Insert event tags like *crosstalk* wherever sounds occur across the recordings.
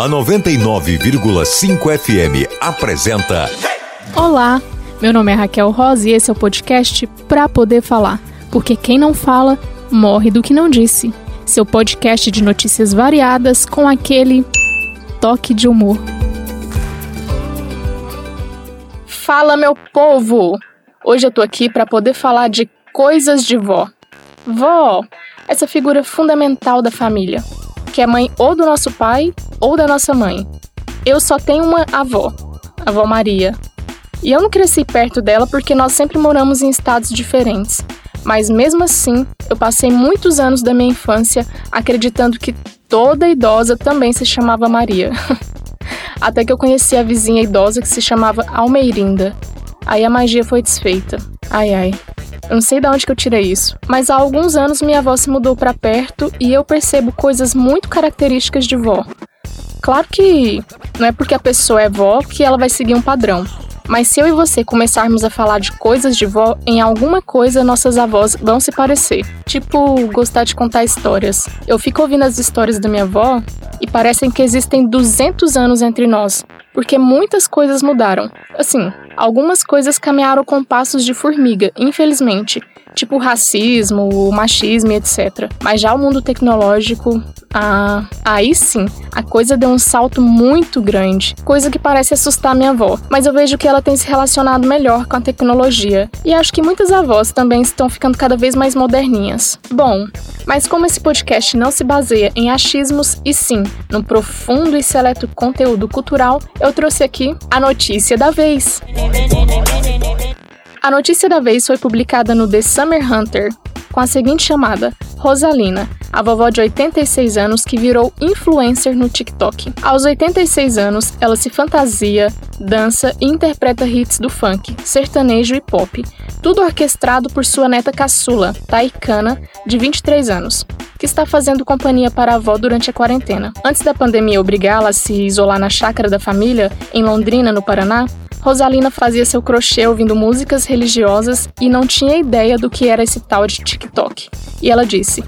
A 99,5 FM apresenta. Olá, meu nome é Raquel Rosa e esse é o podcast Pra Poder Falar. Porque quem não fala, morre do que não disse. Seu podcast de notícias variadas com aquele toque de humor. Fala, meu povo! Hoje eu tô aqui para poder falar de coisas de vó. Vó, essa figura fundamental da família, que é mãe ou do nosso pai ou da nossa mãe. Eu só tenho uma avó, a avó Maria. E eu não cresci perto dela porque nós sempre moramos em estados diferentes. Mas mesmo assim, eu passei muitos anos da minha infância acreditando que toda idosa também se chamava Maria. *laughs* Até que eu conheci a vizinha idosa que se chamava Almeirinda. Aí a magia foi desfeita. Ai ai. Eu não sei de onde que eu tirei isso, mas há alguns anos minha avó se mudou para perto e eu percebo coisas muito características de vó. Claro que não é porque a pessoa é vó que ela vai seguir um padrão. Mas se eu e você começarmos a falar de coisas de vó, em alguma coisa nossas avós vão se parecer. Tipo, gostar de contar histórias. Eu fico ouvindo as histórias da minha avó e parecem que existem 200 anos entre nós, porque muitas coisas mudaram. Assim, algumas coisas caminharam com passos de formiga, infelizmente, tipo racismo, machismo, etc. Mas já o mundo tecnológico, ah, aí sim, a coisa deu um salto muito grande, coisa que parece assustar minha avó, mas eu vejo que ela tem se relacionado melhor com a tecnologia. E acho que muitas avós também estão ficando cada vez mais moderninhas. Bom, mas como esse podcast não se baseia em achismos e sim no profundo e seleto conteúdo cultural, eu trouxe aqui a notícia da vez. A notícia da vez foi publicada no The Summer Hunter com a seguinte chamada: Rosalina, a vovó de 86 anos que virou influencer no TikTok. Aos 86 anos, ela se fantasia, dança e interpreta hits do funk, sertanejo e pop, tudo orquestrado por sua neta caçula, Taikana, de 23 anos, que está fazendo companhia para a avó durante a quarentena. Antes da pandemia obrigá-la a se isolar na chácara da família, em Londrina, no Paraná, Rosalina fazia seu crochê ouvindo músicas religiosas e não tinha ideia do que era esse tal de TikTok. E ela disse: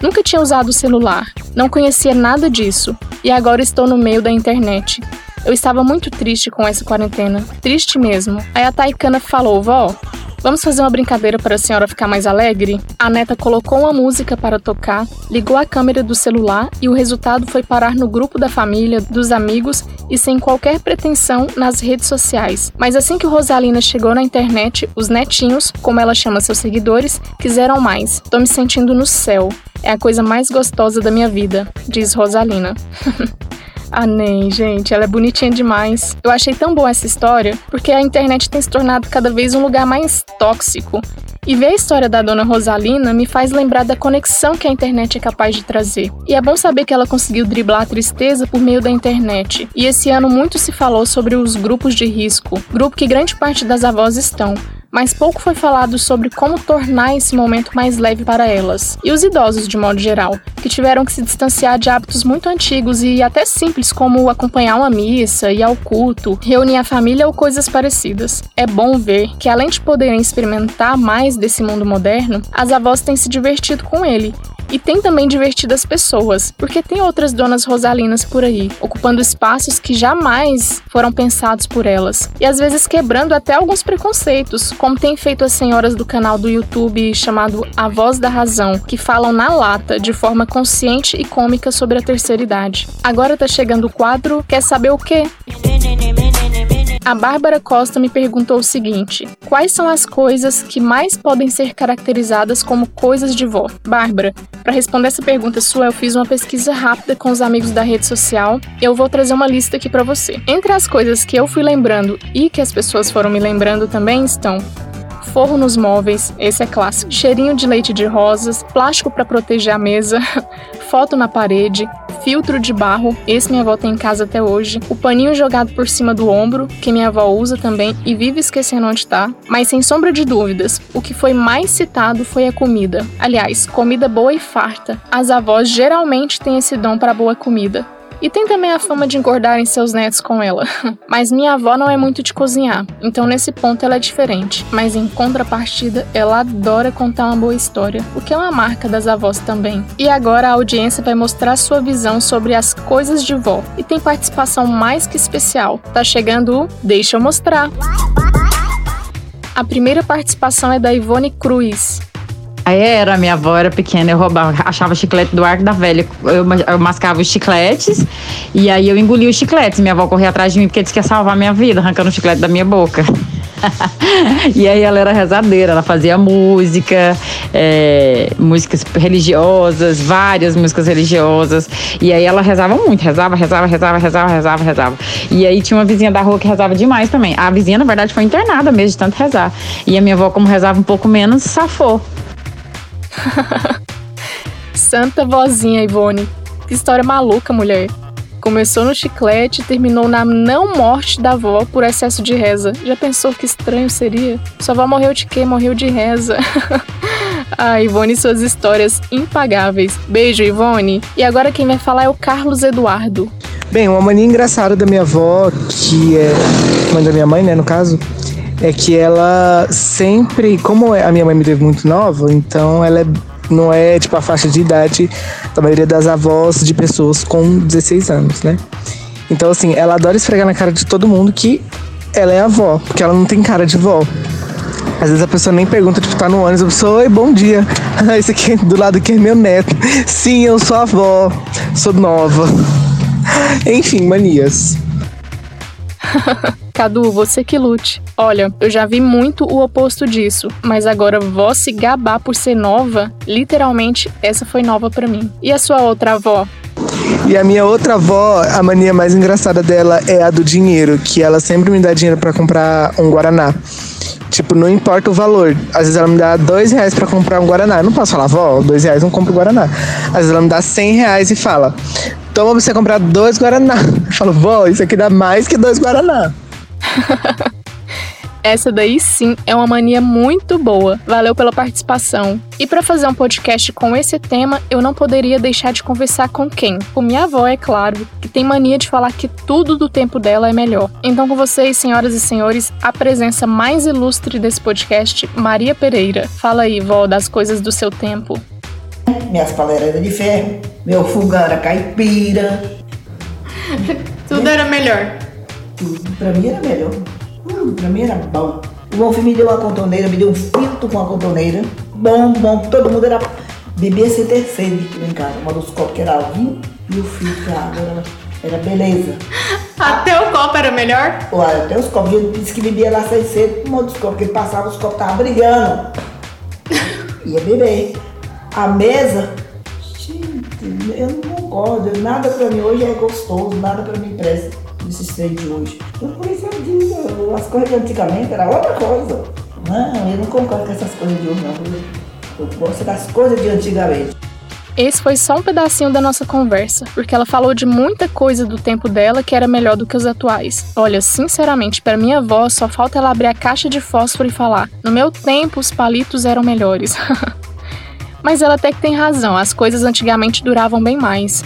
Nunca tinha usado o celular, não conhecia nada disso e agora estou no meio da internet. Eu estava muito triste com essa quarentena, triste mesmo. Aí a Taikana falou: Vó, Vamos fazer uma brincadeira para a senhora ficar mais alegre? A neta colocou uma música para tocar, ligou a câmera do celular e o resultado foi parar no grupo da família, dos amigos e sem qualquer pretensão nas redes sociais. Mas assim que Rosalina chegou na internet, os netinhos, como ela chama seus seguidores, quiseram mais. Tô me sentindo no céu. É a coisa mais gostosa da minha vida, diz Rosalina. *laughs* A Nem, gente, ela é bonitinha demais. Eu achei tão boa essa história porque a internet tem se tornado cada vez um lugar mais tóxico. E ver a história da dona Rosalina me faz lembrar da conexão que a internet é capaz de trazer. E é bom saber que ela conseguiu driblar a tristeza por meio da internet. E esse ano muito se falou sobre os grupos de risco, grupo que grande parte das avós estão mas pouco foi falado sobre como tornar esse momento mais leve para elas. E os idosos, de modo geral, que tiveram que se distanciar de hábitos muito antigos e até simples, como acompanhar uma missa, ir ao culto, reunir a família ou coisas parecidas. É bom ver que, além de poderem experimentar mais desse mundo moderno, as avós têm se divertido com ele e tem também divertido as pessoas, porque tem outras donas rosalinas por aí, ocupando espaços que jamais foram pensados por elas, e às vezes quebrando até alguns preconceitos, como tem feito as senhoras do canal do YouTube chamado A Voz da Razão, que falam na lata, de forma consciente e cômica sobre a terceira idade. Agora tá chegando o quadro Quer saber o quê? A Bárbara Costa me perguntou o seguinte: quais são as coisas que mais podem ser caracterizadas como coisas de vó? Bárbara, para responder essa pergunta sua, eu fiz uma pesquisa rápida com os amigos da rede social eu vou trazer uma lista aqui para você. Entre as coisas que eu fui lembrando e que as pessoas foram me lembrando também estão forro nos móveis, esse é clássico, cheirinho de leite de rosas, plástico para proteger a mesa, *laughs* foto na parede, filtro de barro, esse minha avó tem em casa até hoje, o paninho jogado por cima do ombro, que minha avó usa também e vive esquecendo onde tá. Mas sem sombra de dúvidas, o que foi mais citado foi a comida. Aliás, comida boa e farta. As avós geralmente têm esse dom para boa comida. E tem também a fama de engordarem seus netos com ela. *laughs* Mas minha avó não é muito de cozinhar, então nesse ponto ela é diferente. Mas em contrapartida, ela adora contar uma boa história, o que é uma marca das avós também. E agora a audiência vai mostrar sua visão sobre as coisas de vó. E tem participação mais que especial. Tá chegando o Deixa eu mostrar. A primeira participação é da Ivone Cruz. Aí era, minha avó era pequena, eu roubava, achava chiclete do arco da velha. Eu, eu mascava os chicletes e aí eu engolia os chicletes. Minha avó corria atrás de mim porque disse que ia salvar minha vida, arrancando o chiclete da minha boca. *laughs* e aí ela era rezadeira, ela fazia música, é, músicas religiosas, várias músicas religiosas. E aí ela rezava muito, rezava, rezava, rezava, rezava, rezava, rezava. E aí tinha uma vizinha da rua que rezava demais também. A vizinha, na verdade, foi internada mesmo de tanto rezar. E a minha avó, como rezava um pouco menos, safou. *laughs* Santa vozinha, Ivone. Que história maluca, mulher. Começou no chiclete e terminou na não morte da avó por excesso de reza. Já pensou que estranho seria? Sua avó morreu de quê? Morreu de reza. *laughs* ah, Ivone, suas histórias impagáveis. Beijo, Ivone. E agora quem vai falar é o Carlos Eduardo. Bem, uma mania engraçada da minha avó, que é mãe da minha mãe, né, no caso, é que ela sempre, como a minha mãe me teve muito nova, então ela é, não é tipo a faixa de idade da maioria das avós de pessoas com 16 anos, né? Então, assim, ela adora esfregar na cara de todo mundo que ela é avó, porque ela não tem cara de vó. Às vezes a pessoa nem pergunta, tipo, tá no ônibus, a pessoa, oi, bom dia. *laughs* Esse aqui do lado aqui é meu neto. Sim, eu sou avó, sou nova. *laughs* Enfim, manias. *laughs* Cadu, você que lute. Olha, eu já vi muito o oposto disso, mas agora vó se gabar por ser nova, literalmente essa foi nova para mim. E a sua outra avó? E a minha outra avó, a mania mais engraçada dela é a do dinheiro, que ela sempre me dá dinheiro para comprar um guaraná. Tipo, não importa o valor. Às vezes ela me dá dois reais pra comprar um Guaraná. Eu não posso falar, vó, dois reais não compro Guaraná. Às vezes ela me dá cem reais e fala, toma pra você comprar dois Guaraná. Eu *laughs* falo, vó, isso aqui dá mais que dois Guaraná. *laughs* Essa daí sim é uma mania muito boa. Valeu pela participação. E para fazer um podcast com esse tema, eu não poderia deixar de conversar com quem? Com minha avó, é claro, que tem mania de falar que tudo do tempo dela é melhor. Então, com vocês, senhoras e senhores, a presença mais ilustre desse podcast, Maria Pereira. Fala aí, vó, das coisas do seu tempo. Minhas paleiras de ferro, meu fogão era caipira. tudo era melhor. Tudo pra mim era melhor. Hum, pra mim era bom. O meu filho me deu uma contorneira, me deu um filtro com a contorneira. Bom, bom, todo mundo era beber sem ter sede lá em casa. Uma dos copos que era vinho e o filtro, a água era, era beleza. Até o copo era melhor? Olha, até os copos. Eu disse que bebia lá sem sede, um dos copos que ele passava, os copos estavam brilhando. Ia beber. A mesa, eu não gosto, nada pra mim hoje é gostoso, nada pra mim presta desses trem de hoje. Então, por isso eu digo, as coisas de antigamente era outra coisa. Não, eu não concordo com essas coisas de hoje, não. Eu gosto das coisas de antigamente. Esse foi só um pedacinho da nossa conversa, porque ela falou de muita coisa do tempo dela que era melhor do que os atuais. Olha, sinceramente, para minha avó só falta ela abrir a caixa de fósforo e falar: "No meu tempo os palitos eram melhores". *laughs* Mas ela até que tem razão, as coisas antigamente duravam bem mais.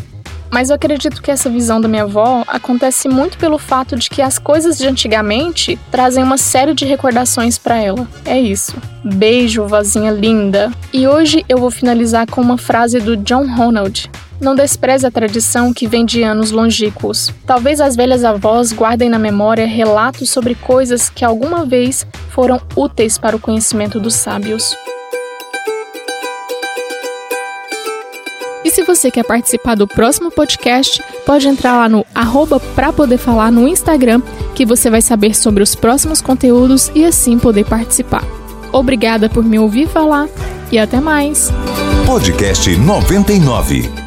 Mas eu acredito que essa visão da minha avó acontece muito pelo fato de que as coisas de antigamente trazem uma série de recordações para ela. É isso. Beijo, vozinha linda. E hoje eu vou finalizar com uma frase do John Ronald, não despreze a tradição que vem de anos longínquos. Talvez as velhas avós guardem na memória relatos sobre coisas que alguma vez foram úteis para o conhecimento dos sábios. E se você quer participar do próximo podcast, pode entrar lá no arroba pra poder falar no Instagram, que você vai saber sobre os próximos conteúdos e assim poder participar. Obrigada por me ouvir falar e até mais. Podcast 99.